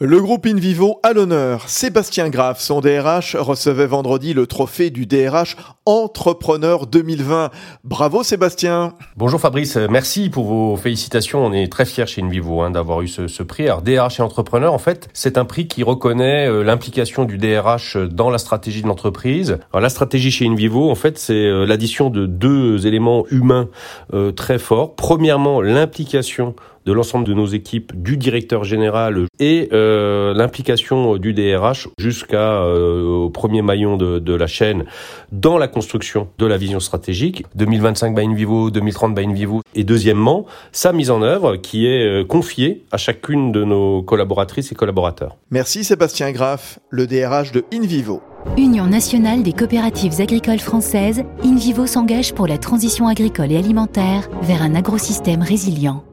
Le groupe InVivo à l'honneur. Sébastien Graff, son DRH, recevait vendredi le trophée du DRH Entrepreneur 2020. Bravo Sébastien. Bonjour Fabrice, merci pour vos félicitations. On est très fiers chez InVivo hein, d'avoir eu ce, prix. Alors DRH et Entrepreneur, en fait, c'est un prix qui reconnaît euh, l'implication du DRH dans la stratégie de l'entreprise. Alors la stratégie chez InVivo, en fait, c'est euh, l'addition de deux éléments humains euh, très forts. Premièrement, l'implication de l'ensemble de nos équipes, du directeur général et euh, l'implication du DRH jusqu'à euh, au premier maillon de, de, la chaîne dans la construction de la vision stratégique 2025 by InVivo, 2030 by InVivo et deuxièmement sa mise en œuvre qui est euh, confiée à chacune de nos collaboratrices et collaborateurs. Merci Sébastien Graff, le DRH de InVivo. Union nationale des coopératives agricoles françaises, InVivo s'engage pour la transition agricole et alimentaire vers un agrosystème résilient.